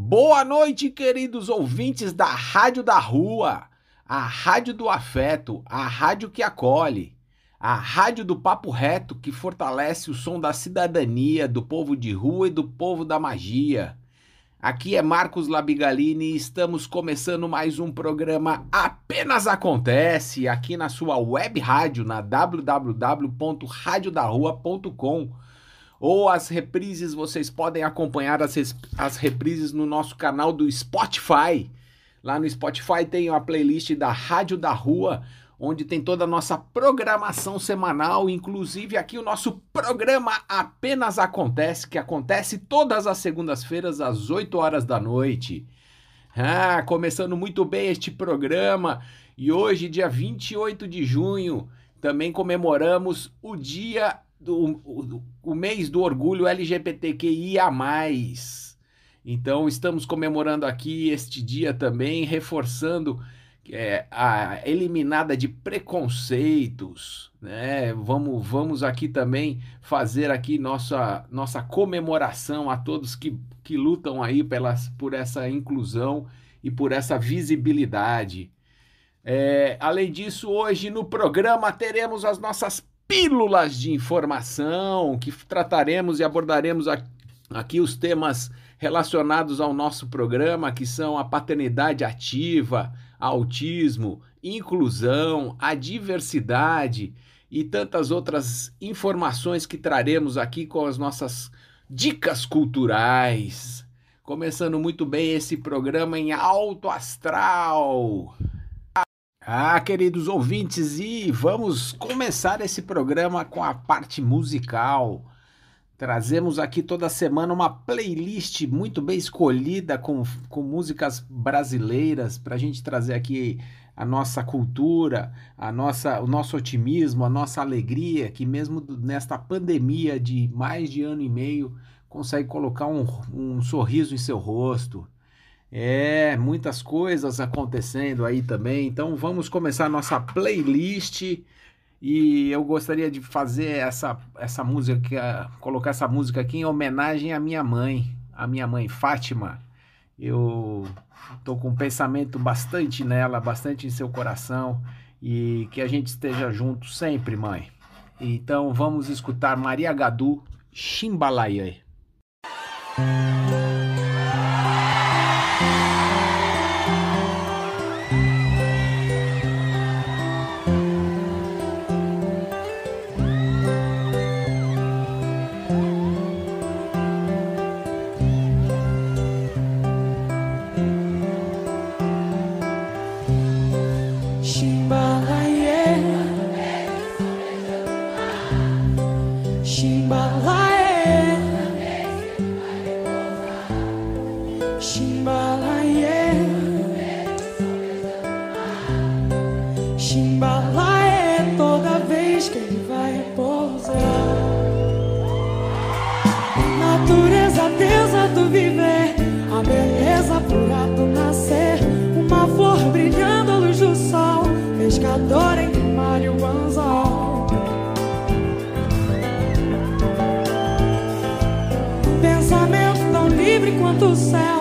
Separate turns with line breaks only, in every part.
Boa noite, queridos ouvintes da Rádio da Rua, a Rádio do Afeto, a rádio que acolhe, a rádio do papo reto que fortalece o som da cidadania, do povo de rua e do povo da magia. Aqui é Marcos Labigalini e estamos começando mais um programa Apenas Acontece, aqui na sua web rádio, na www.radiodarrua.com. Ou as reprises, vocês podem acompanhar as, as reprises no nosso canal do Spotify. Lá no Spotify tem a playlist da Rádio da Rua, onde tem toda a nossa programação semanal, inclusive aqui o nosso programa Apenas Acontece, que acontece todas as segundas-feiras às 8 horas da noite. Ah, começando muito bem este programa e hoje, dia 28 de junho, também comemoramos o dia do o, o mês do orgulho LGBTQIA+. Então, estamos comemorando aqui este dia também, reforçando é, a eliminada de preconceitos, né? Vamos, vamos aqui também fazer aqui nossa, nossa comemoração a todos que, que lutam aí pelas, por essa inclusão e por essa visibilidade. É, além disso, hoje no programa teremos as nossas pílulas de informação que trataremos e abordaremos aqui os temas relacionados ao nosso programa, que são a paternidade ativa, autismo, inclusão, a diversidade e tantas outras informações que traremos aqui com as nossas dicas culturais. Começando muito bem esse programa em alto astral. Ah, queridos ouvintes, e vamos começar esse programa com a parte musical. Trazemos aqui toda semana uma playlist muito bem escolhida com, com músicas brasileiras para a gente trazer aqui a nossa cultura, a nossa, o nosso otimismo, a nossa alegria, que mesmo nesta pandemia de mais de ano e meio consegue colocar um, um sorriso em seu rosto. É, muitas coisas acontecendo aí também. Então vamos começar a nossa playlist e eu gostaria de fazer essa, essa música, colocar essa música aqui em homenagem à minha mãe, a minha mãe Fátima. Eu tô com um pensamento bastante nela, bastante em seu coração e que a gente esteja junto sempre, mãe. Então vamos escutar Maria Gadu, Chimbalaie.
toda vez que ele vai pousar. Natureza, deusa do viver, a beleza pura do nascer. Uma flor brilhando à luz do sol, pescador em o o anzol. Pensamento tão livre quanto o céu.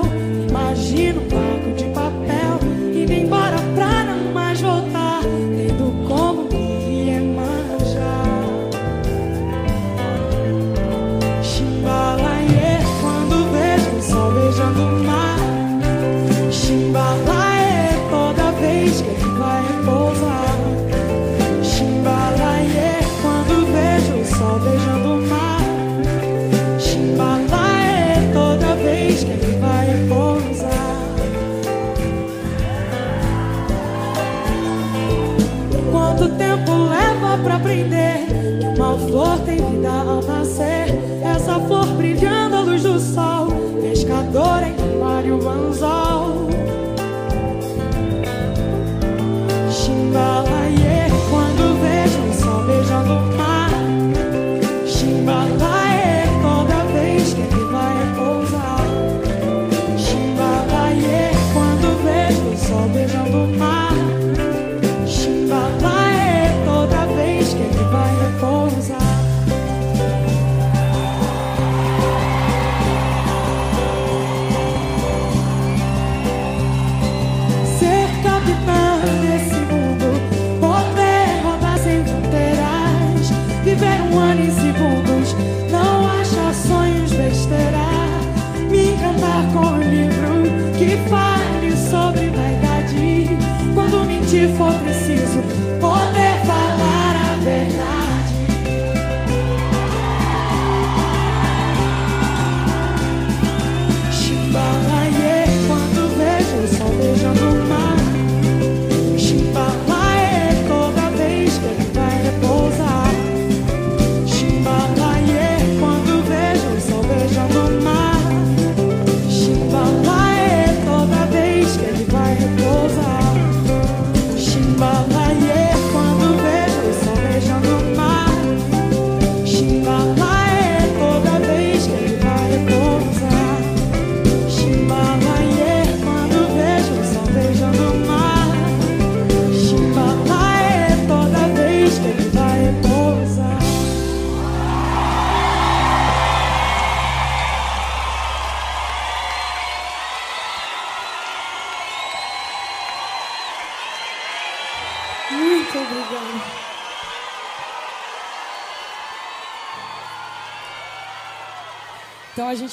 só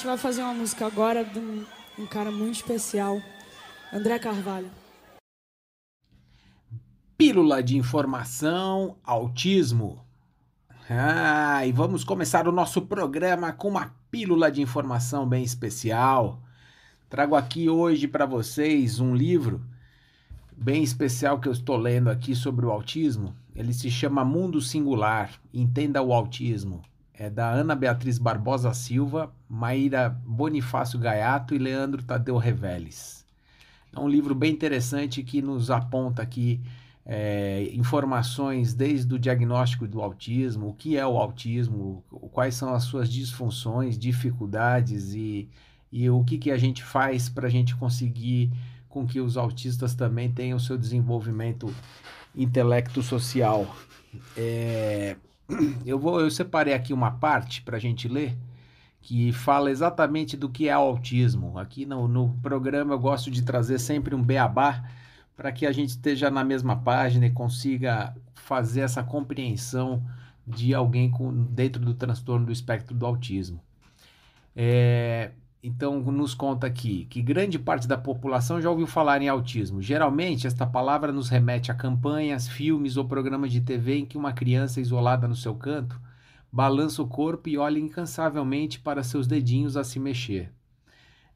gente vai fazer uma música agora de um, um cara muito especial, André Carvalho.
Pílula de informação, autismo. Ah, e vamos começar o nosso programa com uma pílula de informação bem especial. Trago aqui hoje para vocês um livro bem especial que eu estou lendo aqui sobre o autismo. Ele se chama Mundo Singular Entenda o Autismo. É da Ana Beatriz Barbosa Silva, Maíra Bonifácio Gaiato e Leandro Tadeu Reveles. É um livro bem interessante que nos aponta aqui é, informações desde o diagnóstico do autismo, o que é o autismo, quais são as suas disfunções, dificuldades e, e o que, que a gente faz para a gente conseguir com que os autistas também tenham seu desenvolvimento intelecto social. É, eu vou, eu separei aqui uma parte para a gente ler que fala exatamente do que é o autismo. Aqui no, no programa eu gosto de trazer sempre um beabá para que a gente esteja na mesma página e consiga fazer essa compreensão de alguém com, dentro do transtorno do espectro do autismo. É, então, nos conta aqui que grande parte da população já ouviu falar em autismo. Geralmente, esta palavra nos remete a campanhas, filmes ou programas de TV em que uma criança isolada no seu canto balança o corpo e olha incansavelmente para seus dedinhos a se mexer.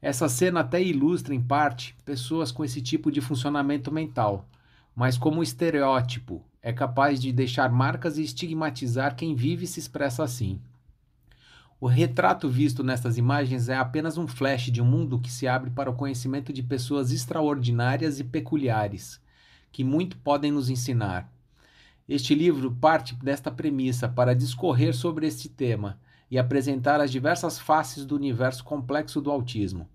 Essa cena até ilustra, em parte, pessoas com esse tipo de funcionamento mental, mas como estereótipo, é capaz de deixar marcas e estigmatizar quem vive e se expressa assim. O retrato visto nestas imagens é apenas um flash de um mundo que se abre para o conhecimento de pessoas extraordinárias e peculiares, que muito podem nos ensinar. Este livro parte desta premissa para discorrer sobre este tema e apresentar as diversas faces do universo complexo do autismo.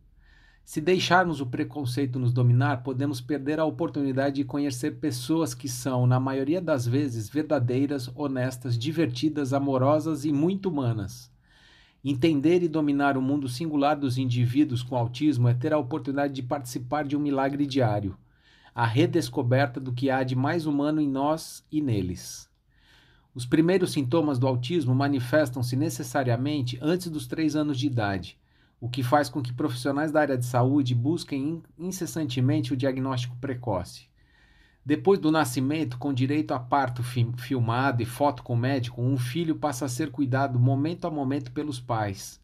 Se deixarmos o preconceito nos dominar, podemos perder a oportunidade de conhecer pessoas que são, na maioria das vezes, verdadeiras, honestas, divertidas, amorosas e muito humanas. Entender e dominar o mundo singular dos indivíduos com autismo é ter a oportunidade de participar de um milagre diário a redescoberta do que há de mais humano em nós e neles. Os primeiros sintomas do autismo manifestam-se necessariamente antes dos três anos de idade, o que faz com que profissionais da área de saúde busquem incessantemente o diagnóstico precoce. Depois do nascimento, com direito a parto filmado e foto com médico, um filho passa a ser cuidado momento a momento pelos pais,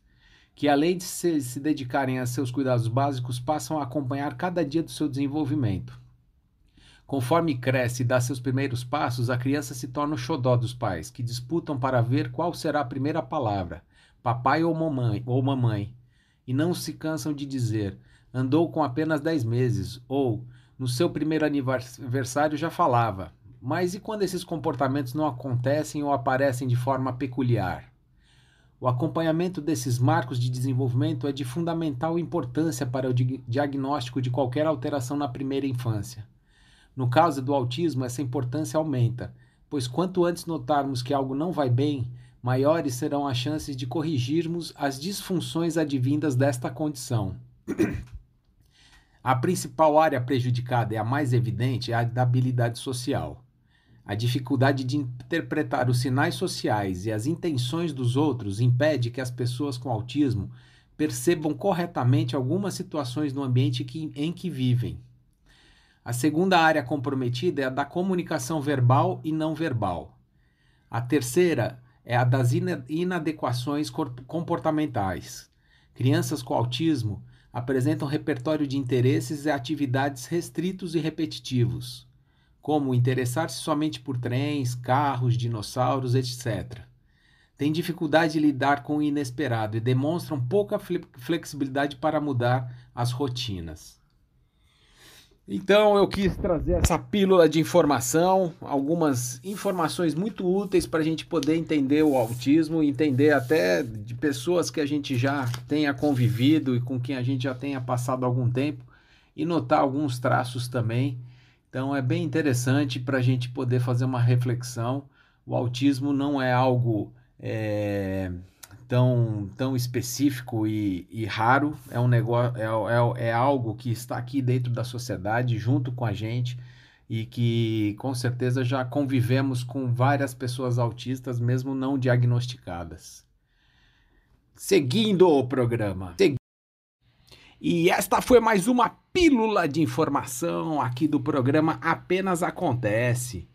que além de se, se dedicarem a seus cuidados básicos, passam a acompanhar cada dia do seu desenvolvimento. Conforme cresce e dá seus primeiros passos, a criança se torna o xodó dos pais, que disputam para ver qual será a primeira palavra, papai ou mamãe, ou mamãe, e não se cansam de dizer, andou com apenas 10 meses, ou, no seu primeiro aniversário já falava. Mas e quando esses comportamentos não acontecem ou aparecem de forma peculiar? O acompanhamento desses marcos de desenvolvimento é de fundamental importância para o diagnóstico de qualquer alteração na primeira infância. No caso do autismo, essa importância aumenta, pois quanto antes notarmos que algo não vai bem, maiores serão as chances de corrigirmos as disfunções advindas desta condição. A principal área prejudicada e a mais evidente é a da habilidade social. A dificuldade de interpretar os sinais sociais e as intenções dos outros impede que as pessoas com autismo percebam corretamente algumas situações no ambiente que, em que vivem. A segunda área comprometida é a da comunicação verbal e não verbal. A terceira é a das inadequações comportamentais. Crianças com autismo apresentam repertório de interesses e atividades restritos e repetitivos, como interessar-se somente por trens, carros, dinossauros, etc. Têm dificuldade de lidar com o inesperado e demonstram pouca flexibilidade para mudar as rotinas. Então eu quis trazer essa pílula de informação, algumas informações muito úteis para a gente poder entender o autismo, entender até de pessoas que a gente já tenha convivido e com quem a gente já tenha passado algum tempo e notar alguns traços também. Então é bem interessante para a gente poder fazer uma reflexão. O autismo não é algo é, tão, tão específico e, e raro, é um negócio, é, é, é algo que está aqui dentro da sociedade, junto com a gente, e que com certeza já convivemos com várias pessoas autistas, mesmo não diagnosticadas. Seguindo o programa. E esta foi mais uma pílula de informação aqui do programa Apenas Acontece.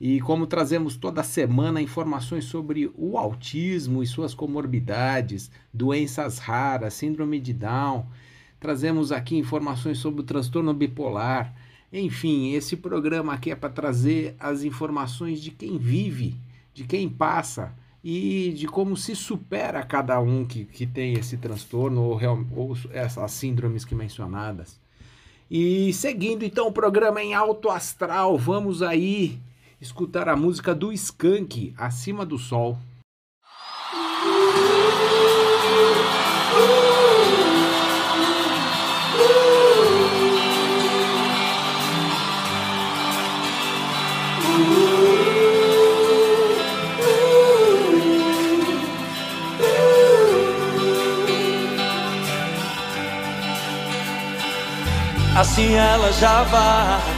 E como trazemos toda semana informações sobre o autismo e suas comorbidades, doenças raras, síndrome de Down, trazemos aqui informações sobre o transtorno bipolar. Enfim, esse programa aqui é para trazer as informações de quem vive, de quem passa e de como se supera cada um que, que tem esse transtorno ou, ou essas síndromes que mencionadas. E seguindo então o programa em alto astral, vamos aí escutar a música do Skank, Acima do Sol.
Assim ela já vai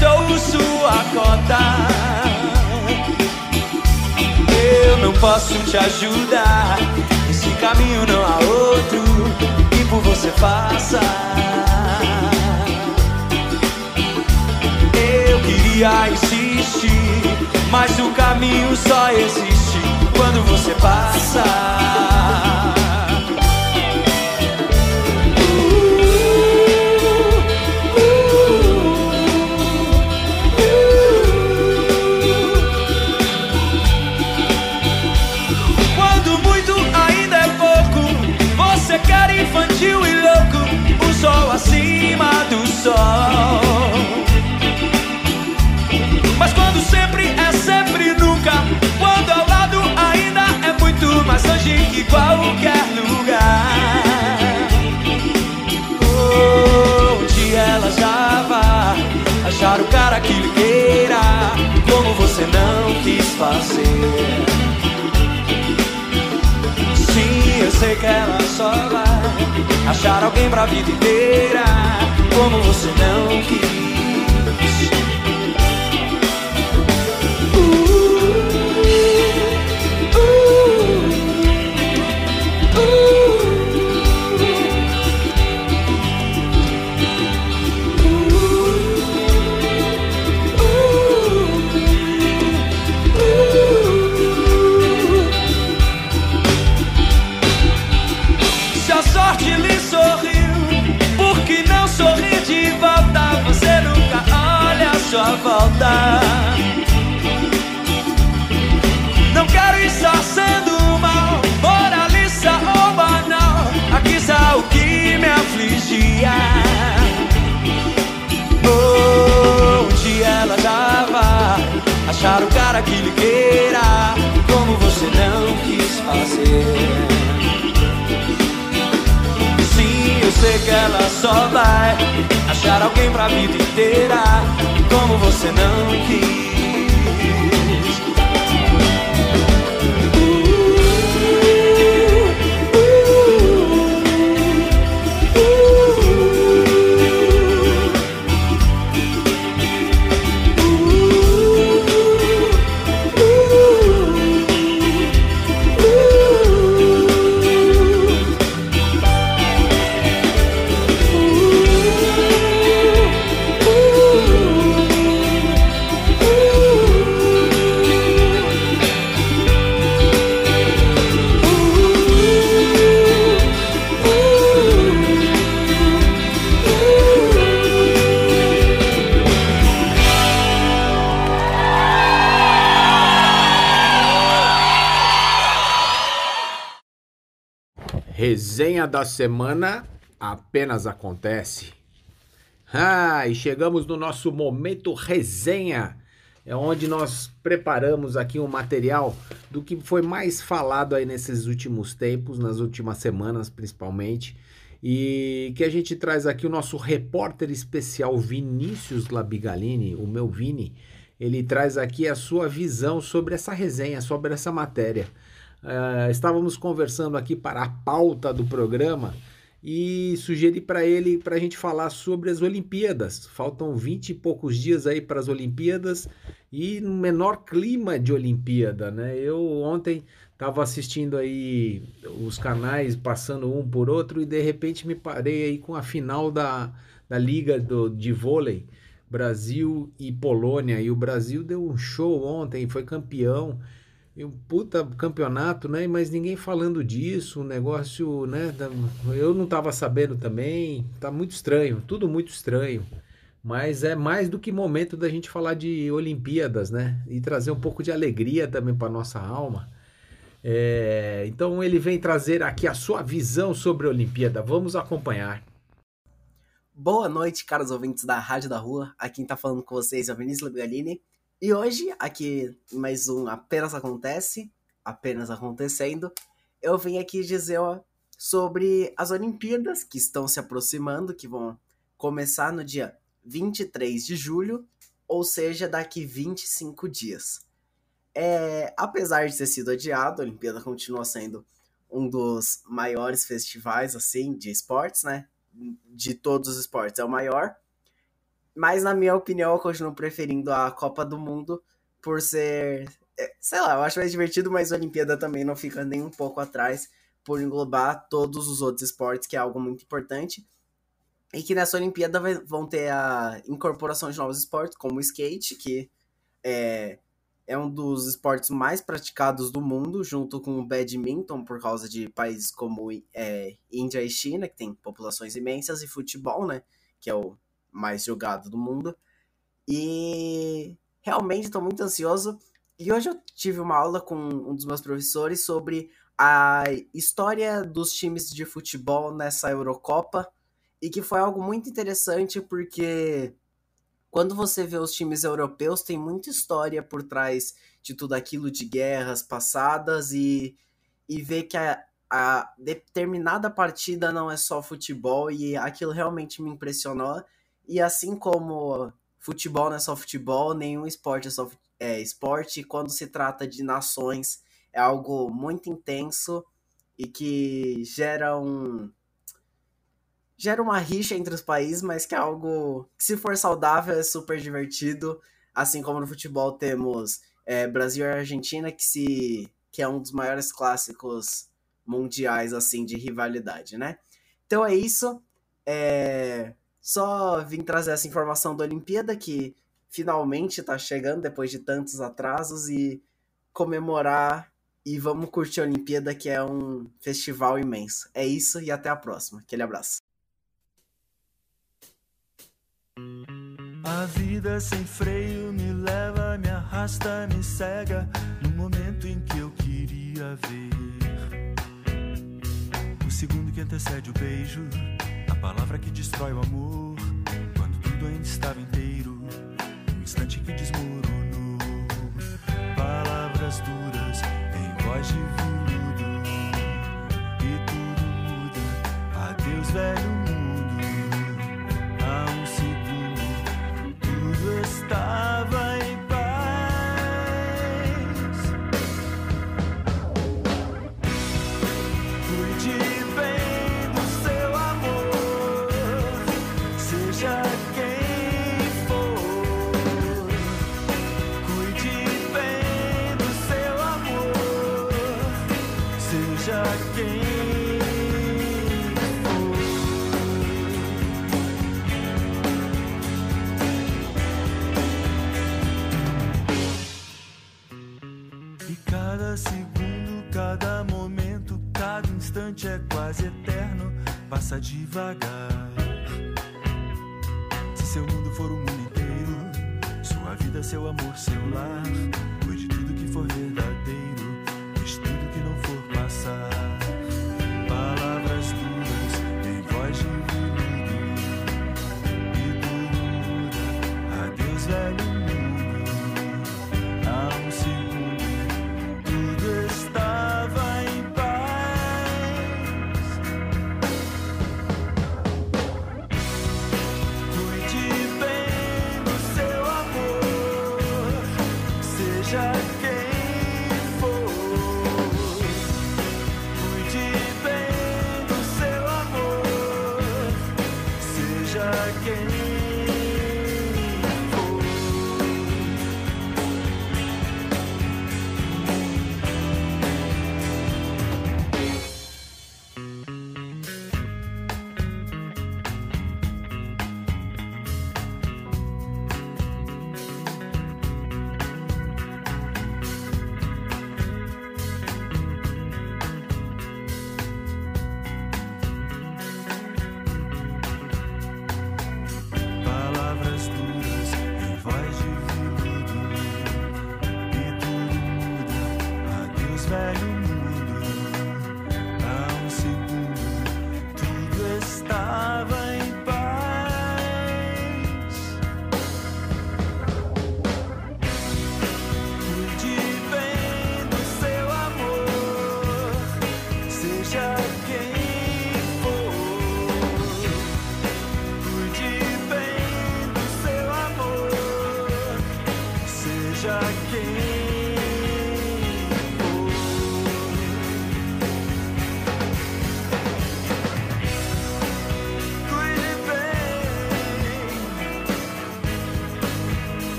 Gastou sua cota. Eu não posso te ajudar, esse caminho não há outro que por você faça. Eu queria insistir, mas o caminho só existe quando você passa. Mas quando sempre é sempre nunca, quando ao lado ainda é muito mais longe que qualquer lugar. Dia ela já vai achar o cara que lhe queira, como você não quis fazer. Sim, eu sei que ela só vai achar alguém pra vida inteira como você não quis. Sorte olha a sua volta. Não quero estar sendo mal, moralista ou banal. Aqui está o que me afligia. Dia ela já vai achar o cara que lhe queira, como você não quis fazer. Sei que ela só vai achar alguém pra vida inteira, como você não quis.
Resenha da semana apenas acontece. Ah, e chegamos no nosso momento resenha. É onde nós preparamos aqui um material do que foi mais falado aí nesses últimos tempos, nas últimas semanas principalmente. E que a gente traz aqui o nosso repórter especial Vinícius Labigalini, o meu Vini. Ele traz aqui a sua visão sobre essa resenha, sobre essa matéria. Uh, estávamos conversando aqui para a pauta do programa e sugeri para ele para a gente falar sobre as Olimpíadas. Faltam 20 e poucos dias aí para as Olimpíadas e no menor clima de Olimpíada, né? Eu ontem estava assistindo aí os canais passando um por outro e de repente me parei aí com a final da, da Liga do, de Vôlei Brasil e Polônia e o Brasil deu um show ontem, foi campeão um puta campeonato, né? Mas ninguém falando disso, um negócio, né? Eu não tava sabendo também, tá muito estranho, tudo muito estranho. Mas é mais do que momento da gente falar de Olimpíadas, né? E trazer um pouco de alegria também para nossa alma. É, então ele vem trazer aqui a sua visão sobre a Olimpíada. Vamos acompanhar.
Boa noite, caros ouvintes da Rádio da Rua. Aqui quem tá falando com vocês é o Vinícius Galini. E hoje, aqui mais um Apenas Acontece, apenas acontecendo, eu vim aqui dizer ó, sobre as Olimpíadas que estão se aproximando, que vão começar no dia 23 de julho, ou seja, daqui 25 dias. É, apesar de ter sido adiado, a Olimpíada continua sendo um dos maiores festivais assim de esportes, né? De todos os esportes é o maior. Mas, na minha opinião, eu continuo preferindo a Copa do Mundo por ser. É, sei lá, eu acho mais divertido, mas a Olimpíada também não fica nem um pouco atrás por englobar todos os outros esportes, que é algo muito importante. E que nessa Olimpíada vai, vão ter a incorporação de novos esportes, como o skate, que é, é um dos esportes mais praticados do mundo, junto com o badminton, por causa de países como é, Índia e China, que tem populações imensas, e futebol, né? Que é o mais jogado do mundo. E realmente estou muito ansioso. E hoje eu tive uma aula com um dos meus professores sobre a história dos times de futebol nessa Eurocopa. E que foi algo muito interessante porque quando você vê os times europeus, tem muita história por trás de tudo aquilo de guerras passadas e, e ver que a, a determinada partida não é só futebol e aquilo realmente me impressionou. E assim como futebol não é só futebol, nenhum esporte é só é, esporte. Quando se trata de nações, é algo muito intenso e que gera um gera uma rixa entre os países, mas que é algo que se for saudável é super divertido. Assim como no futebol temos é, Brasil e Argentina, que se que é um dos maiores clássicos mundiais assim de rivalidade, né? Então é isso. É... Só vim trazer essa informação da Olimpíada que finalmente está chegando depois de tantos atrasos e comemorar e vamos curtir a Olimpíada que é um festival imenso. É isso e até a próxima. Aquele abraço.
A vida sem freio me leva, me arrasta, me cega no momento em que eu queria ver. O segundo que antecede o beijo, palavra que destrói o amor, quando tudo ainda estava inteiro, um instante que desmoronou. Palavras duras em voz de veludo, e tudo muda. Adeus, velho mundo. Há um segundo tudo estava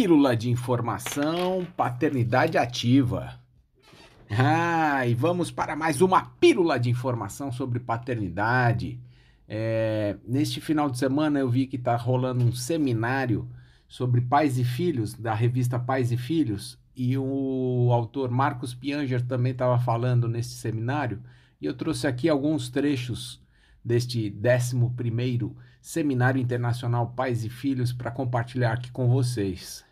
Pílula de informação, paternidade ativa. Ah, e vamos para mais uma pílula de informação sobre paternidade. É, neste final de semana eu vi que está rolando um seminário sobre pais e filhos, da revista Pais e Filhos, e o autor Marcos Pianger também estava falando nesse seminário, e eu trouxe aqui alguns trechos deste 11º Seminário Internacional Pais e Filhos para compartilhar aqui com vocês.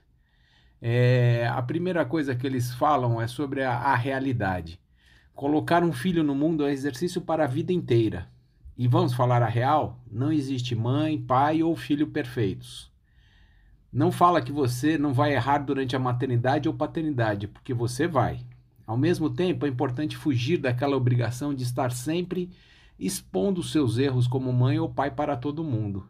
É, a primeira coisa que eles falam é sobre a, a realidade. Colocar um filho no mundo é exercício para a vida inteira. E vamos falar a real? Não existe mãe, pai ou filho perfeitos. Não fala que você não vai errar durante a maternidade ou paternidade, porque você vai. Ao mesmo tempo, é importante fugir daquela obrigação de estar sempre expondo seus erros como mãe ou pai para todo mundo.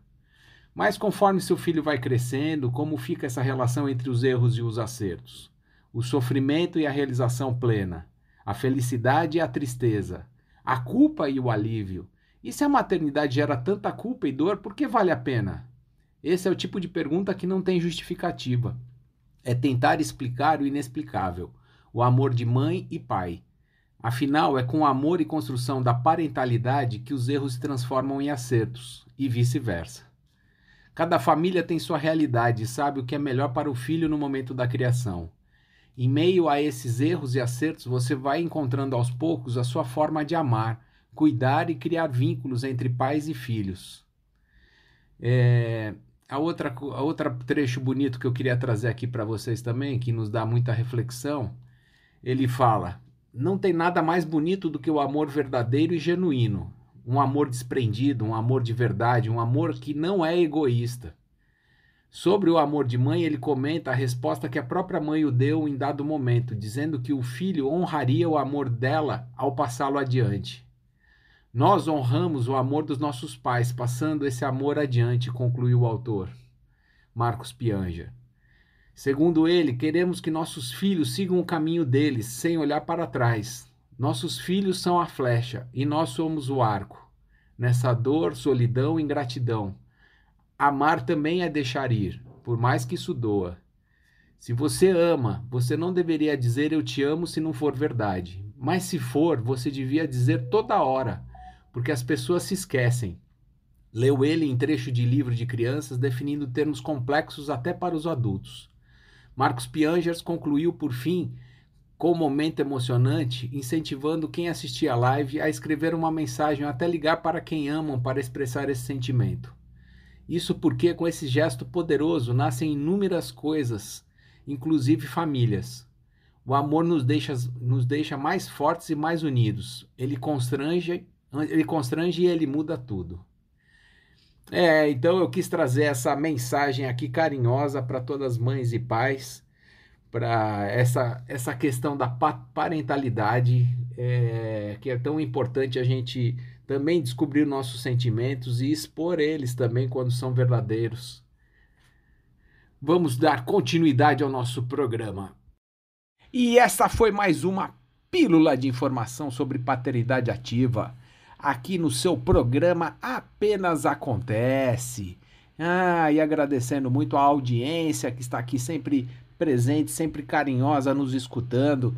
Mas conforme seu filho vai crescendo, como fica essa relação entre os erros e os acertos? O sofrimento e a realização plena, a felicidade e a tristeza, a culpa e o alívio. E se a maternidade gera tanta culpa e dor, por que vale a pena? Esse é o tipo de pergunta que não tem justificativa. É tentar explicar o inexplicável, o amor de mãe e pai. Afinal, é com o amor e construção da parentalidade que os erros se transformam em acertos, e vice-versa. Cada família tem sua realidade e sabe o que é melhor para o filho no momento da criação. Em meio a esses erros e acertos, você vai encontrando aos poucos a sua forma de amar, cuidar e criar vínculos entre pais e filhos. É, a outra a outra trecho bonito que eu queria trazer aqui para vocês também, que nos dá muita reflexão, ele fala: não tem nada mais bonito do que o amor verdadeiro e genuíno, um amor desprendido, um amor de verdade, um amor que não é egoísta. Sobre o amor de mãe, ele comenta a resposta que a própria mãe o deu em dado momento, dizendo que o filho honraria o amor dela ao passá-lo adiante. Nós honramos o amor dos nossos pais, passando esse amor adiante, concluiu o autor. Marcos Pianja. Segundo ele, queremos que nossos filhos sigam o caminho deles, sem olhar para trás. Nossos filhos são a flecha e nós somos o arco. Nessa dor, solidão e ingratidão. Amar também é deixar ir, por mais que isso doa. Se você ama, você não deveria dizer eu te amo se não for verdade. Mas se for, você devia dizer toda hora porque as pessoas se esquecem. Leu ele em trecho de livro de crianças, definindo termos complexos até para os adultos. Marcos Piangers concluiu, por fim, com um momento emocionante, incentivando quem assistia a live a escrever uma mensagem ou até ligar para quem amam para expressar esse sentimento. Isso porque, com esse gesto poderoso, nascem inúmeras coisas, inclusive famílias. O amor nos deixa, nos deixa mais fortes e mais unidos. Ele constrange ele constrange e ele muda tudo. É, então eu quis trazer essa mensagem aqui carinhosa para todas as mães e pais, para essa, essa questão da parentalidade, é, que é tão importante a gente também descobrir nossos sentimentos e expor eles também quando são verdadeiros. Vamos dar continuidade ao nosso programa. E essa foi mais uma pílula de informação sobre paternidade ativa aqui no seu programa Apenas Acontece. Ah, e agradecendo muito a audiência que está aqui sempre presente, sempre carinhosa, nos escutando,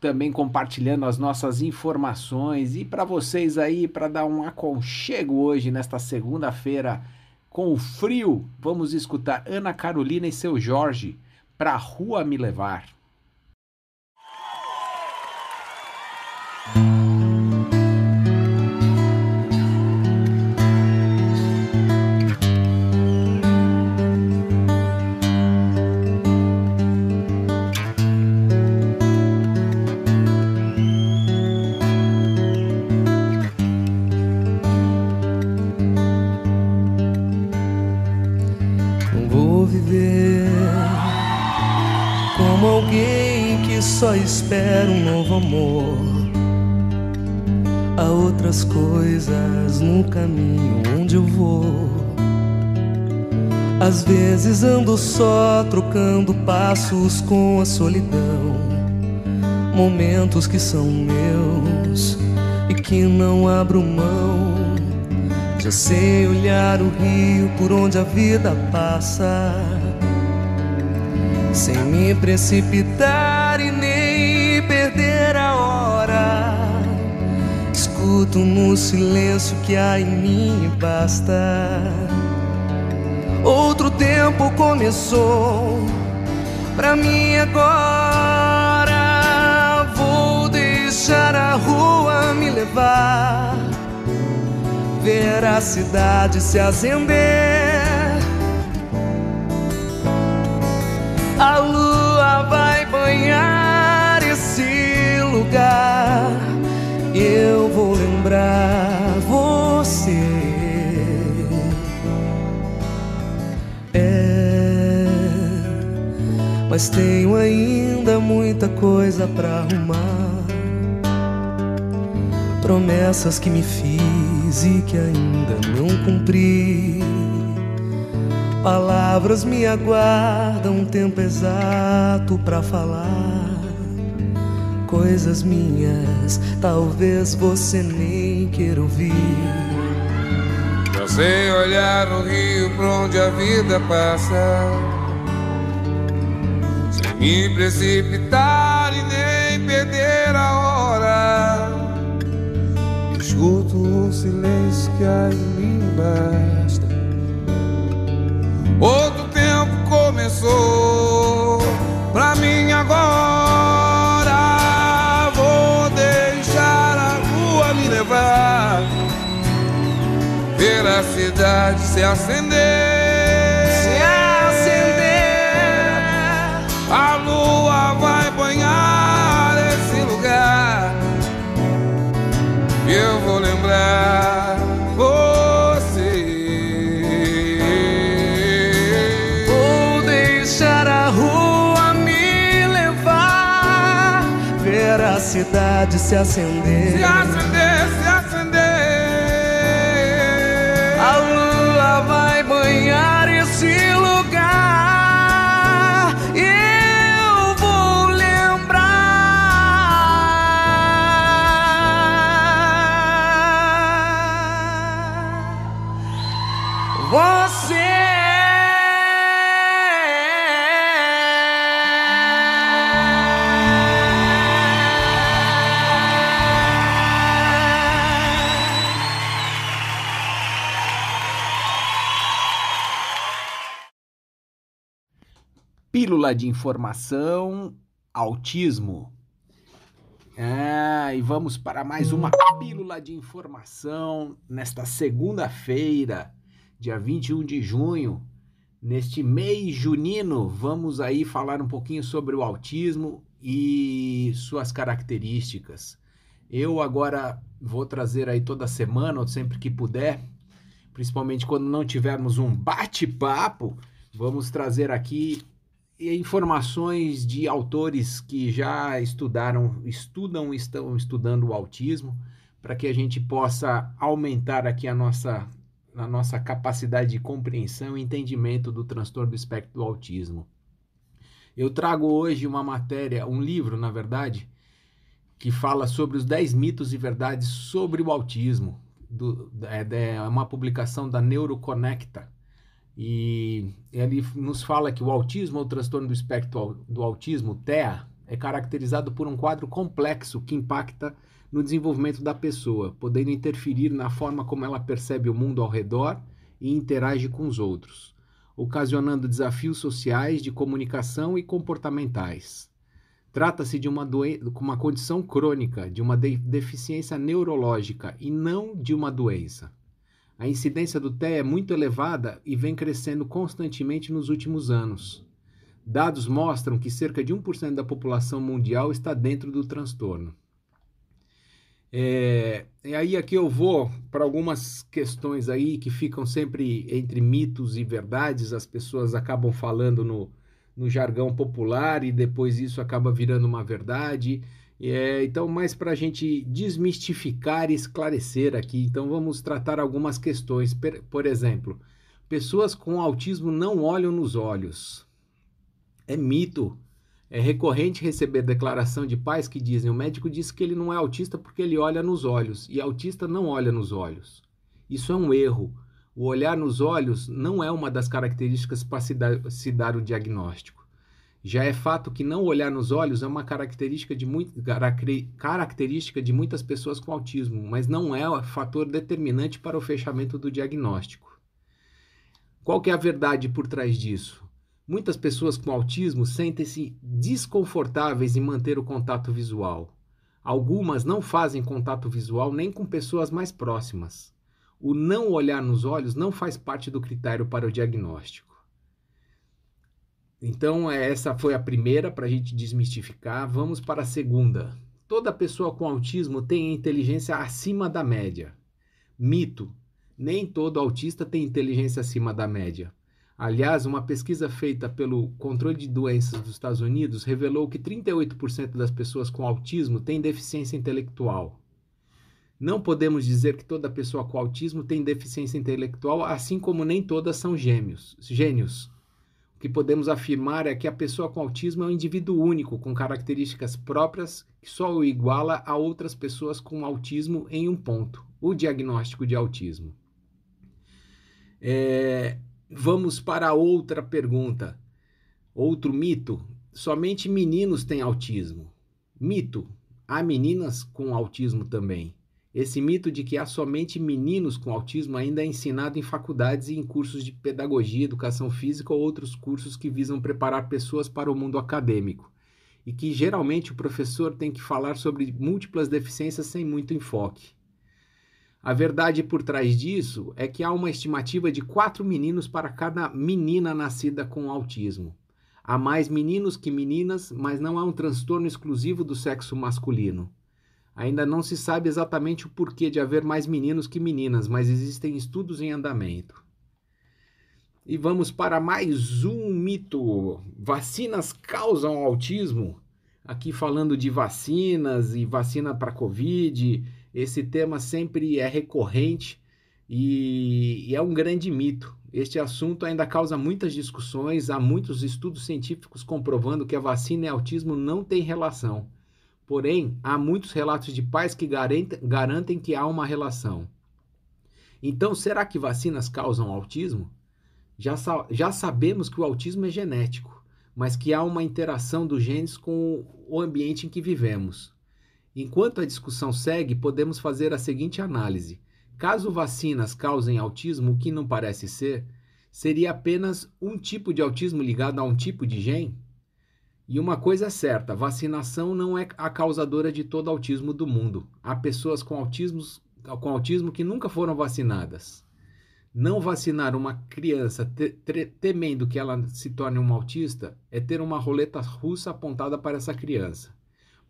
também compartilhando as nossas informações. E para vocês aí, para dar um aconchego hoje, nesta segunda-feira, com o frio, vamos escutar Ana Carolina e seu Jorge, Pra Rua Me Levar.
Amor. Há outras coisas no caminho onde eu vou. Às vezes ando só, trocando passos com a solidão. Momentos que são meus e que não abro mão. Já sei olhar o rio por onde a vida passa, sem me precipitar e nem Escuto no silêncio que há em mim basta. Outro tempo começou pra mim agora. Vou deixar a rua me levar, ver a cidade se acender. A lua vai banhar lugar eu vou lembrar você. É, mas tenho ainda muita coisa pra arrumar. Promessas que me fiz e que ainda não cumpri. Palavras me aguardam um tempo exato pra falar coisas minhas, talvez você nem queira ouvir.
Já sei olhar o rio pra onde a vida passa, sem me precipitar e nem perder a hora. Escuto um silêncio que aí me basta. Outro se acender.
Se acender.
A lua vai banhar esse lugar. E eu vou lembrar você.
Vou deixar a rua me levar, ver a cidade se acender.
Se acender,
Pílula de informação, autismo. Ah, e vamos para mais uma pílula de informação nesta segunda-feira, dia 21 de junho. Neste mês junino, vamos aí falar um pouquinho sobre o autismo e suas características. Eu agora vou trazer aí toda semana, ou sempre que puder, principalmente quando não tivermos um bate-papo, vamos trazer aqui informações de autores que já estudaram, estudam, estão estudando o autismo, para que a gente possa aumentar aqui a nossa, a nossa capacidade de compreensão e entendimento do transtorno do espectro do autismo. Eu trago hoje uma matéria, um livro, na verdade, que fala sobre os 10 mitos e verdades sobre o autismo. Do, é, é uma publicação da Neuroconecta. E ele nos fala que o autismo ou transtorno do espectro do autismo, TEA, é caracterizado por um quadro complexo que impacta no desenvolvimento da pessoa, podendo interferir na forma como ela percebe o mundo ao redor e interage com os outros, ocasionando desafios sociais, de comunicação e comportamentais. Trata-se de uma, uma condição crônica, de uma de deficiência neurológica e não de uma doença. A incidência do TEA é muito elevada e vem crescendo constantemente nos últimos anos. Dados mostram que cerca de 1% da população mundial está dentro do transtorno. É, e aí aqui eu vou para algumas questões aí que ficam sempre entre mitos e verdades, as pessoas acabam falando no, no jargão popular e depois isso acaba virando uma verdade. É, então, mais para a gente desmistificar e esclarecer aqui, então vamos tratar algumas questões. Por exemplo, pessoas com autismo não olham nos olhos. É mito. É recorrente receber declaração de pais que dizem: o médico disse que ele não é autista porque ele olha nos olhos, e autista não olha nos olhos. Isso é um erro. O olhar nos olhos não é uma das características para se se dar o diagnóstico. Já é fato que não olhar nos olhos é uma característica de, muito, característica de muitas pessoas com autismo, mas não é o fator determinante para o fechamento do diagnóstico. Qual que é a verdade por trás disso? Muitas pessoas com autismo sentem-se desconfortáveis em manter o contato visual. Algumas não fazem contato visual nem com pessoas mais próximas. O não olhar nos olhos não faz parte do critério para o diagnóstico. Então, essa foi a primeira para a gente desmistificar. Vamos para a segunda. Toda pessoa com autismo tem inteligência acima da média. Mito: nem todo autista tem inteligência acima da média. Aliás, uma pesquisa feita pelo Controle de Doenças dos Estados Unidos revelou que 38% das pessoas com autismo têm deficiência intelectual. Não podemos dizer que toda pessoa com autismo tem deficiência intelectual, assim como nem todas são gêmeos, gênios. Que podemos afirmar é que a pessoa com autismo é um indivíduo único, com características próprias que só o iguala a outras pessoas com autismo em um ponto: o diagnóstico de autismo. É, vamos para outra pergunta. Outro mito: somente meninos têm autismo. Mito: há meninas com autismo também. Esse mito de que há somente meninos com autismo ainda é ensinado em faculdades e em cursos de pedagogia, educação física ou outros cursos que visam preparar pessoas para o mundo acadêmico. E que geralmente o professor tem que falar sobre múltiplas deficiências sem muito enfoque. A verdade por trás disso é que há uma estimativa de quatro meninos para cada menina nascida com autismo. Há mais meninos que meninas, mas não há um transtorno exclusivo do sexo masculino. Ainda não se sabe exatamente o porquê de haver mais meninos que meninas, mas existem estudos em andamento. E vamos para mais um mito: vacinas causam autismo? Aqui falando de vacinas e vacina para Covid, esse tema sempre é recorrente e, e é um grande mito. Este assunto ainda causa muitas discussões, há muitos estudos científicos comprovando que a vacina e autismo não têm relação. Porém, há muitos relatos de pais que garantem que há uma relação. Então, será que vacinas causam autismo? Já, já sabemos que o autismo é genético, mas que há uma interação dos genes com o ambiente em que vivemos. Enquanto a discussão segue, podemos fazer a seguinte análise: caso vacinas causem autismo, o que não parece ser, seria apenas um tipo de autismo ligado a um tipo de gene? E uma coisa é certa: vacinação não é a causadora de todo autismo do mundo. Há pessoas com, autismos, com autismo que nunca foram vacinadas. Não vacinar uma criança te, te, temendo que ela se torne uma autista é ter uma roleta russa apontada para essa criança,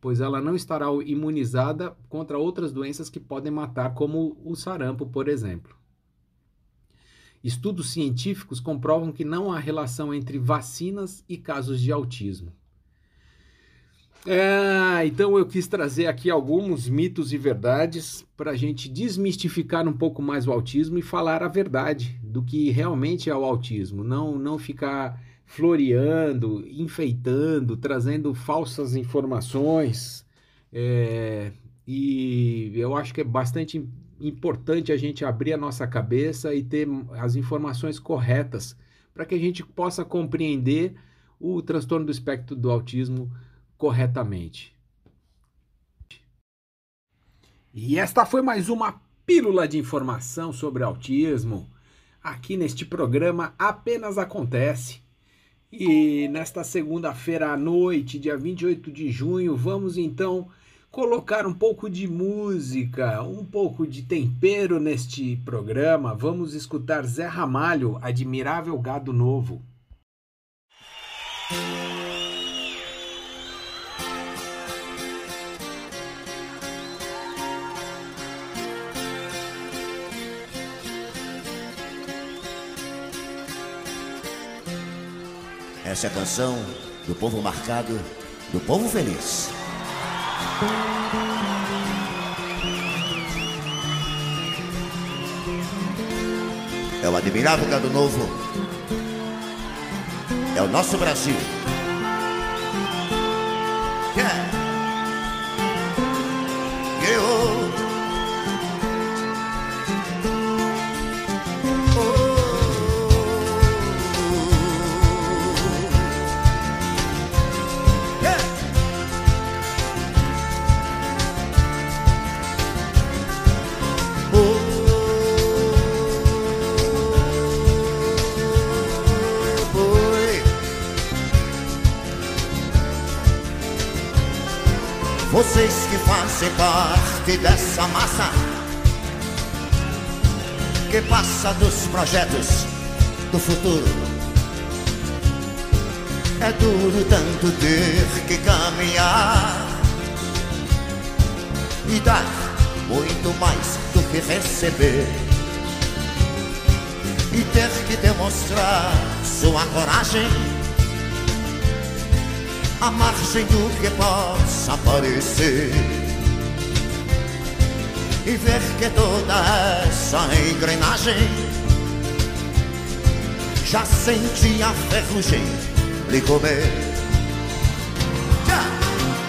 pois ela não estará imunizada contra outras doenças que podem matar, como o sarampo, por exemplo. Estudos científicos comprovam que não há relação entre vacinas e casos de autismo. É, então eu quis trazer aqui alguns mitos e verdades para a gente desmistificar um pouco mais o autismo e falar a verdade do que realmente é o autismo, não, não ficar floreando, enfeitando, trazendo falsas informações. É, e eu acho que é bastante importante a gente abrir a nossa cabeça e ter as informações corretas para que a gente possa compreender o transtorno do espectro do autismo corretamente. E esta foi mais uma pílula de informação sobre autismo. Aqui neste programa apenas acontece. E nesta segunda-feira à noite, dia 28 de junho, vamos então colocar um pouco de música, um pouco de tempero neste programa. Vamos escutar Zé Ramalho, Admirável Gado Novo.
Essa é a canção do povo marcado, do povo feliz. É o admirável gado novo. É o nosso Brasil. Dos projetos do futuro. É duro tanto ter que caminhar e dar muito mais do que receber. E ter que demonstrar sua coragem à margem do que possa aparecer e ver que toda essa engrenagem já sente a ferrugem lhe comer.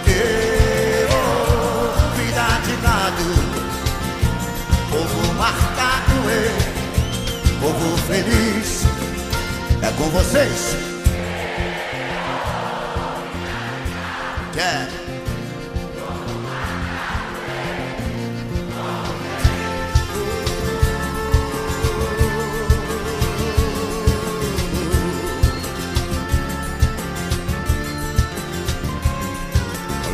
Eu, vida de gado, povo marcado, eu, povo feliz, é com vocês. Yeah.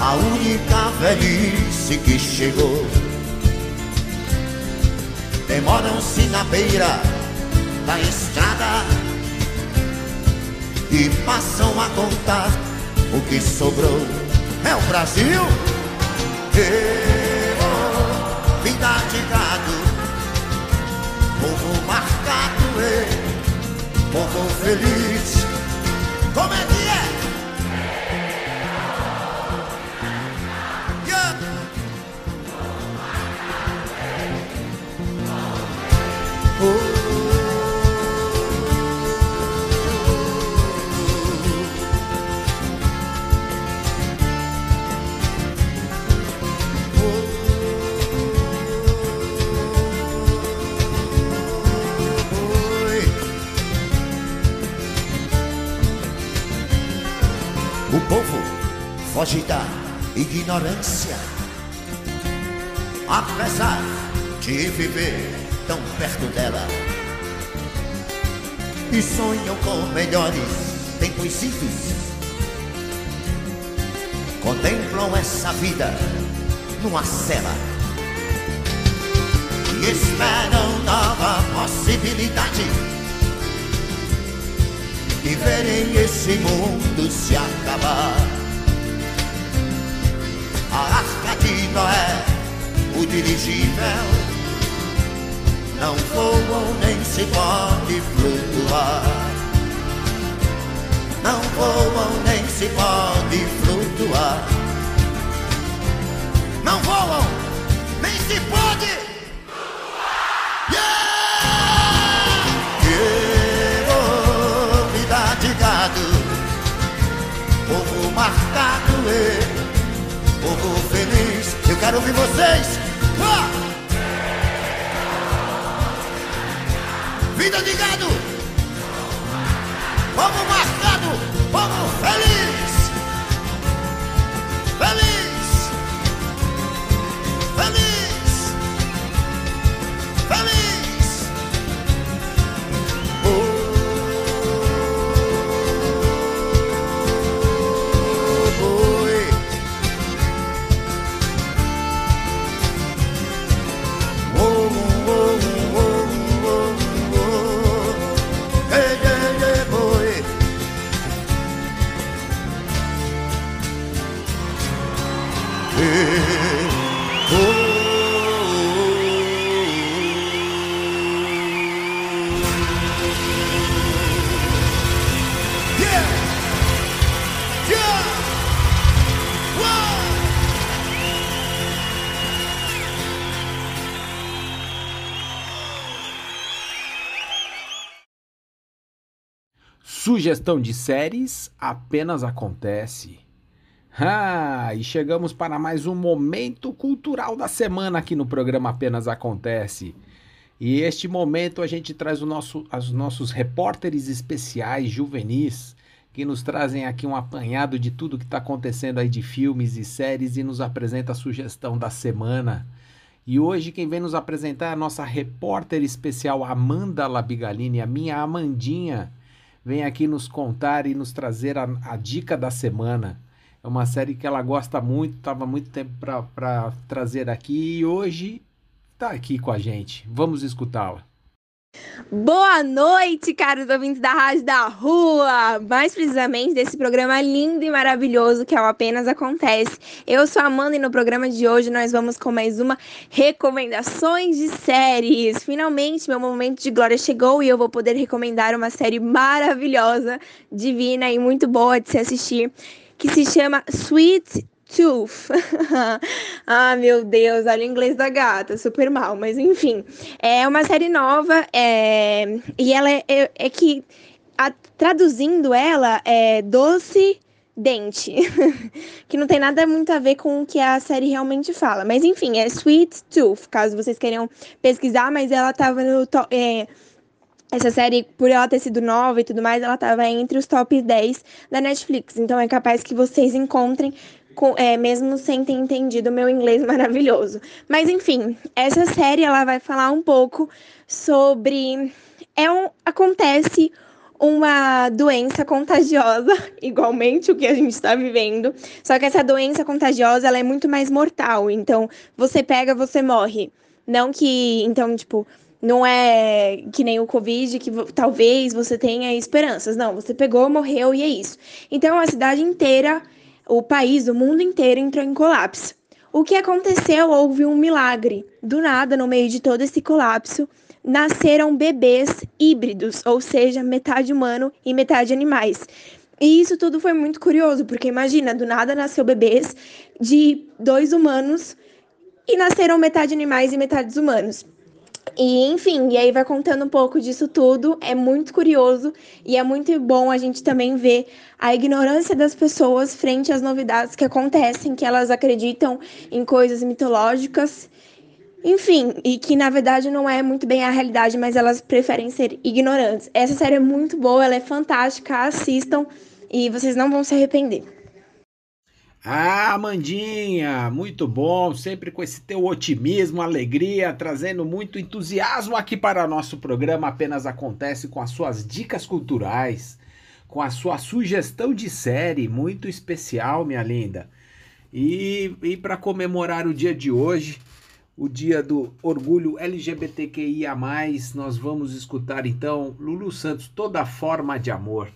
A única velhice que chegou. Demoram-se na beira da estrada e passam a contar o que sobrou. É o Brasil? Ê, oh, vida de gado, povo marcado, ê, povo feliz. Como é que é? Foge da ignorância, apesar de viver tão perto dela. E sonham com melhores tempos idos. Contemplam essa vida numa cela e esperam nova possibilidade de verem esse mundo se acabar. A arca de Noé, o dirigível, não voam nem se pode flutuar. Não voam nem se pode flutuar. Não voam nem se pode. Chegou quero ouvir vocês. Ah! Vida de gado, povo marcado, feliz, feliz,
Sugestão de séries apenas acontece. Ah, e chegamos para mais um momento cultural da semana aqui no programa Apenas Acontece. E este momento a gente traz nosso, os nossos repórteres especiais juvenis que nos trazem aqui um apanhado de tudo que está acontecendo aí de filmes e séries e nos apresenta a sugestão da semana. E hoje quem vem nos apresentar é a nossa repórter especial Amanda Labigalini, a minha Amandinha, vem aqui nos contar e nos trazer a, a dica da semana. É uma série que ela gosta muito, estava muito tempo para trazer aqui e hoje está aqui com a gente. Vamos escutá-la.
Boa noite, caros ouvintes da Rádio da Rua! Mais precisamente desse programa lindo e maravilhoso que é o Apenas Acontece. Eu sou a Amanda e no programa de hoje nós vamos com mais uma recomendações de séries. Finalmente, meu momento de glória chegou e eu vou poder recomendar uma série maravilhosa, divina e muito boa de se assistir, que se chama Sweet Tooth. ah, meu Deus, olha o inglês da gata, super mal, mas enfim. É uma série nova é, e ela é, é, é que, a- traduzindo ela, é Doce dente, que não tem nada muito a ver com o que a série realmente fala. Mas enfim, é Sweet Tooth, caso vocês queiram pesquisar, mas ela tava no é, essa série, por ela ter sido nova e tudo mais, ela tava entre os top 10 da Netflix. Então é capaz que vocês encontrem com, é, mesmo sem ter entendido o meu inglês maravilhoso. Mas enfim, essa série ela vai falar um pouco sobre é um acontece uma doença contagiosa, igualmente o que a gente está vivendo. Só que essa doença contagiosa ela é muito mais mortal. Então, você pega, você morre. Não que, então, tipo, não é que nem o Covid, que talvez você tenha esperanças. Não, você pegou, morreu e é isso. Então, a cidade inteira, o país, o mundo inteiro entrou em colapso. O que aconteceu? Houve um milagre. Do nada, no meio de todo esse colapso, nasceram bebês híbridos, ou seja, metade humano e metade animais. E isso tudo foi muito curioso, porque imagina, do nada nasceu bebês de dois humanos e nasceram metade animais e metade humanos. E enfim, e aí vai contando um pouco disso tudo. É muito curioso e é muito bom a gente também ver a ignorância das pessoas frente às novidades que acontecem, que elas acreditam em coisas mitológicas enfim, e que na verdade não é muito bem a realidade, mas elas preferem ser ignorantes. Essa série é muito boa, ela é fantástica, assistam e vocês não vão se arrepender.
Ah, Amandinha, muito bom, sempre com esse teu otimismo, alegria, trazendo muito entusiasmo aqui para nosso programa. Apenas acontece com as suas dicas culturais, com a sua sugestão de série muito especial, minha linda. E, e para comemorar o dia de hoje, o dia do orgulho LGBTQIA, nós vamos escutar então Lulu Santos, Toda Forma de Amor.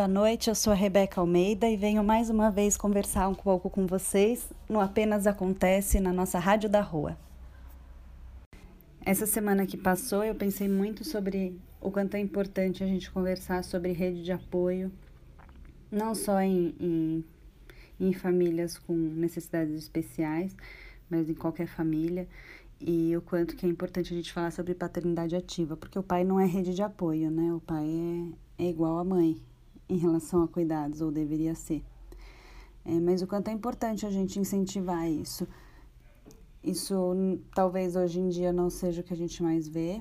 Boa noite, eu sou a Rebeca Almeida e venho mais uma vez conversar um pouco com vocês no Apenas Acontece na nossa Rádio da Rua. Essa semana que passou, eu pensei muito sobre o quanto é importante a gente conversar sobre rede de apoio, não só em, em, em famílias com necessidades especiais, mas em qualquer família, e o quanto que é importante a gente falar sobre paternidade ativa, porque o pai não é rede de apoio, né? O pai é, é igual à mãe em relação a cuidados, ou deveria ser. É, mas o quanto é importante a gente incentivar isso. Isso talvez hoje em dia não seja o que a gente mais vê,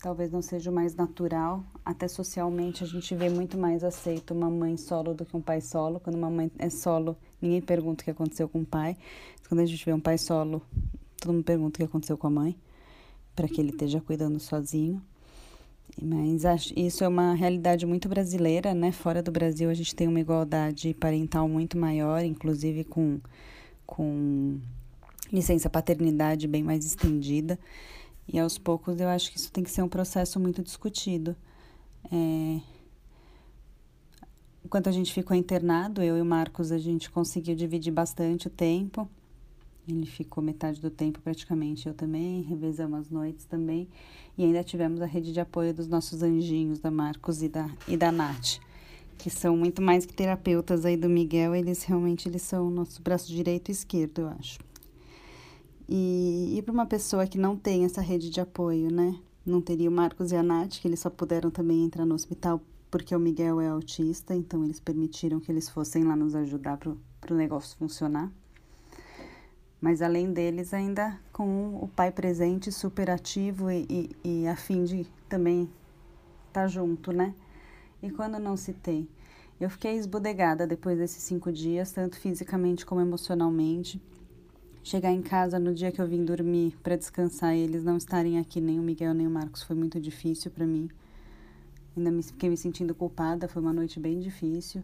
talvez não seja o mais natural. Até socialmente a gente vê muito mais aceito uma mãe solo do que um pai solo. Quando uma mãe é solo, ninguém pergunta o que aconteceu com o pai. Quando a gente vê um pai solo, todo mundo pergunta o que aconteceu com a mãe, para que ele esteja cuidando sozinho. Mas isso é uma realidade muito brasileira, né? Fora do Brasil a gente tem uma igualdade parental muito maior, inclusive com, com licença paternidade bem mais estendida. E aos poucos eu acho que isso tem que ser um processo muito discutido. É... Enquanto a gente ficou internado, eu e o Marcos, a gente conseguiu dividir bastante o tempo. Ele ficou metade do tempo praticamente, eu também, revezamos as noites também. E ainda tivemos a rede de apoio dos nossos anjinhos, da Marcos e da, e da Nath, que são muito mais que terapeutas aí do Miguel, eles realmente eles são o nosso braço direito e esquerdo, eu acho. E, e para uma pessoa que não tem essa rede de apoio, né? Não teria o Marcos e a Nath, que eles só puderam também entrar no hospital porque o Miguel é autista, então eles permitiram que eles fossem lá nos ajudar para o negócio funcionar. Mas além deles, ainda com o pai presente, super ativo e, e, e a fim de também estar tá junto, né? E quando não se tem? Eu fiquei esbudegada depois desses cinco dias, tanto fisicamente como emocionalmente. Chegar em casa no dia que eu vim dormir para descansar e eles não estarem aqui, nem o Miguel nem o Marcos, foi muito difícil para mim. Ainda me, fiquei me sentindo culpada, foi uma noite bem difícil.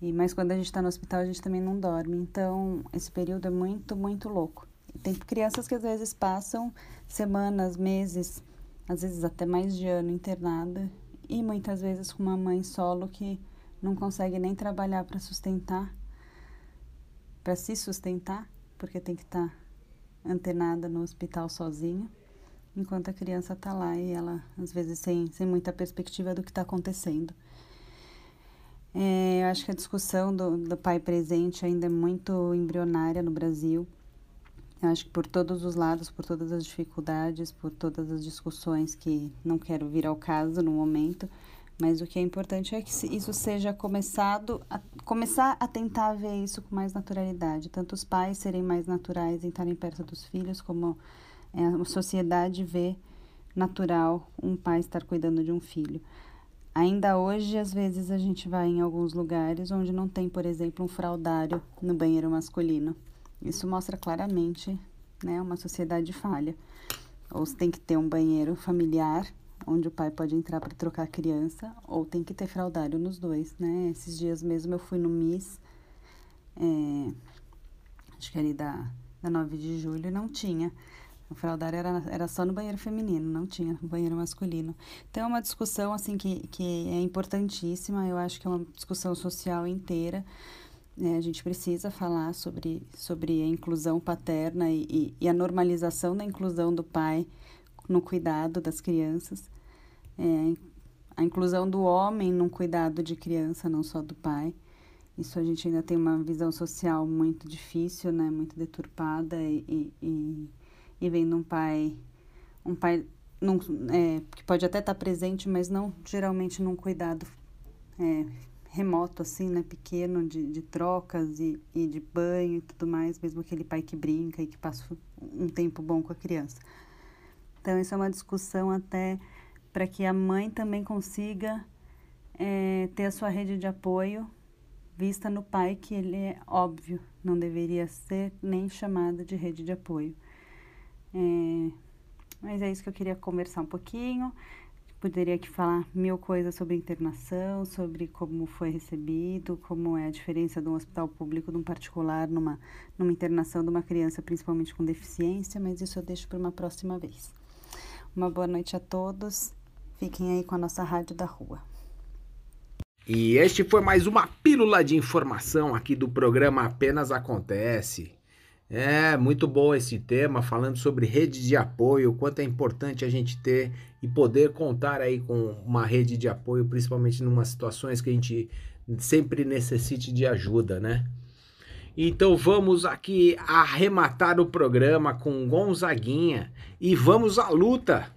E mas quando a gente está no hospital, a gente também não dorme. Então, esse período é muito, muito louco. E tem crianças que às vezes passam semanas, meses, às vezes até mais de ano internada e muitas vezes com uma mãe solo que não consegue nem trabalhar para sustentar, para se sustentar porque tem que estar tá antenada no hospital sozinha, enquanto a criança está lá e ela, às vezes, sem, sem muita perspectiva do que está acontecendo. É, eu acho que a discussão do, do pai presente ainda é muito embrionária no Brasil. Eu acho que por todos os lados, por todas as dificuldades, por todas as discussões que não quero vir ao caso no momento, mas o que é importante é que isso seja começado a, começar a tentar ver isso com mais naturalidade, tanto os pais serem mais naturais em estarem perto dos filhos, como é, a sociedade vê natural um pai estar cuidando de um filho. Ainda hoje, às vezes, a gente vai em alguns lugares onde não tem, por exemplo, um fraldário no banheiro masculino. Isso mostra claramente né, uma sociedade falha. Ou tem que ter um banheiro familiar onde o pai pode entrar para trocar a criança, ou tem que ter fraldário nos dois, né? Esses dias mesmo eu fui no MIS, é, acho que ali da, da 9 de julho, e não tinha. O fraldário era, era só no banheiro feminino, não tinha banheiro masculino. Então é uma discussão assim que, que é importantíssima, eu acho que é uma discussão social inteira. É, a gente precisa falar sobre, sobre a inclusão paterna e, e, e a normalização da inclusão do pai no cuidado das crianças, é, a inclusão do homem no cuidado de criança, não só do pai. Isso a gente ainda tem uma visão social muito difícil, né, muito deturpada e, e, e vendo um pai, um pai num, é, que pode até estar presente, mas não geralmente num cuidado é, remoto, assim, né, pequeno, de, de trocas e, e de banho e tudo mais, mesmo aquele pai que brinca e que passa um tempo bom com a criança. Então, isso é uma discussão até para que a mãe também consiga é, ter a sua rede de apoio vista no pai, que ele é óbvio, não deveria ser nem chamada de rede de apoio. É, mas é isso que eu queria conversar um pouquinho. Poderia aqui falar mil coisas sobre internação, sobre como foi recebido, como é a diferença de um hospital público de um particular numa, numa internação de uma criança, principalmente com deficiência, mas isso eu deixo para uma próxima vez. Uma boa noite a todos. Fiquem aí com a nossa rádio da rua.
E este foi mais uma pílula de informação aqui do programa Apenas Acontece. É muito bom esse tema, falando sobre rede de apoio, o quanto é importante a gente ter e poder contar aí com uma rede de apoio, principalmente em situações que a gente sempre necessite de ajuda, né? Então vamos aqui arrematar o programa com Gonzaguinha e vamos à luta!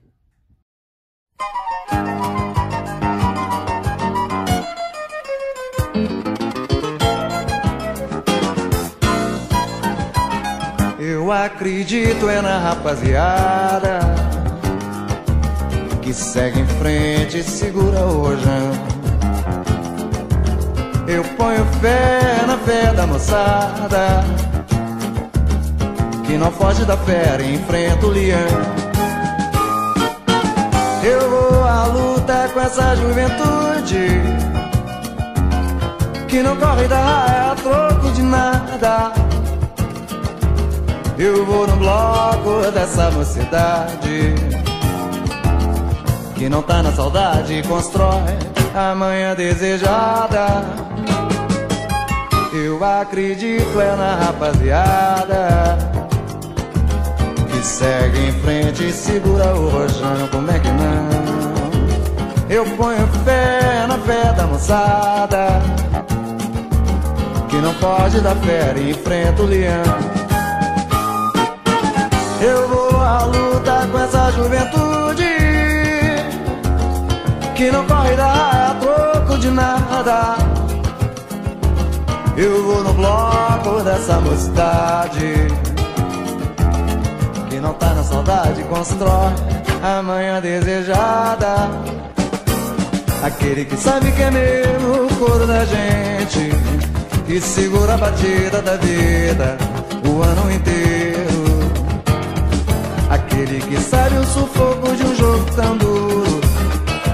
Eu acredito é na rapaziada que segue em frente e segura o rojão. Eu ponho fé na fé da moçada que não foge da fera e enfrenta o leão. Eu vou à luta com essa juventude que não corre da raia a troco de nada. Eu vou no bloco dessa mocidade Que não tá na saudade Constrói a manhã desejada Eu acredito é na rapaziada Que segue em frente e segura o rojão Como é que não? Eu ponho fé na fé da moçada Que não pode dar fé e enfrenta o leão eu vou à luta com essa juventude Que não corre da troco de nada. Eu vou no bloco dessa mocidade Que não tá na saudade Constrói a manhã desejada. Aquele que sabe que é mesmo o coro da gente Que segura a batida da vida o ano inteiro Aquele que sabe o sufoco de um jogo tão duro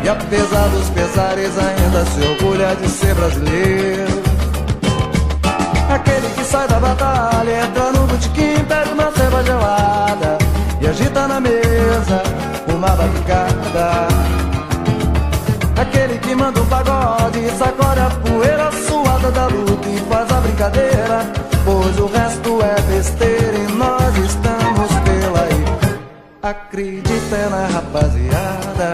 E apesar dos pesares ainda se orgulha de ser brasileiro. Aquele que sai da batalha, entra no botequim, pega uma ceba gelada E agita na mesa uma batucada Aquele que manda um pagode, sacode a poeira suada da luta e faz a brincadeira Pois o resto é besteira e nós estamos Acredita na rapaziada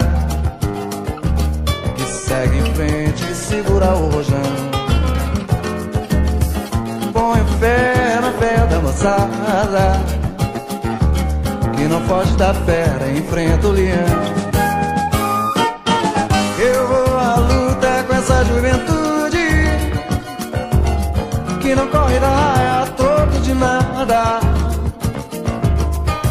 Que segue em frente e segura o rojão. Põe fé na fé da moçada Que não foge da fera, enfrenta o leão. Eu vou à luta com essa juventude Que não corre da raia a troco de nada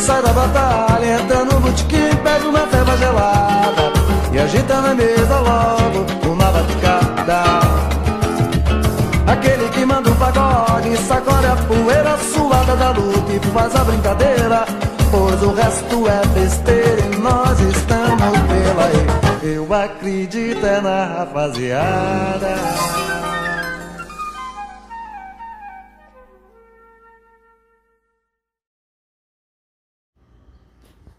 sai da batalha, entra no botequim, pede uma ceva gelada. E agita na mesa logo uma batucada. Aquele que manda um pagode, sacode a poeira suada da luta E faz a brincadeira, pois o resto é besteira E nós estamos pela aí. Eu acredito é na rapaziada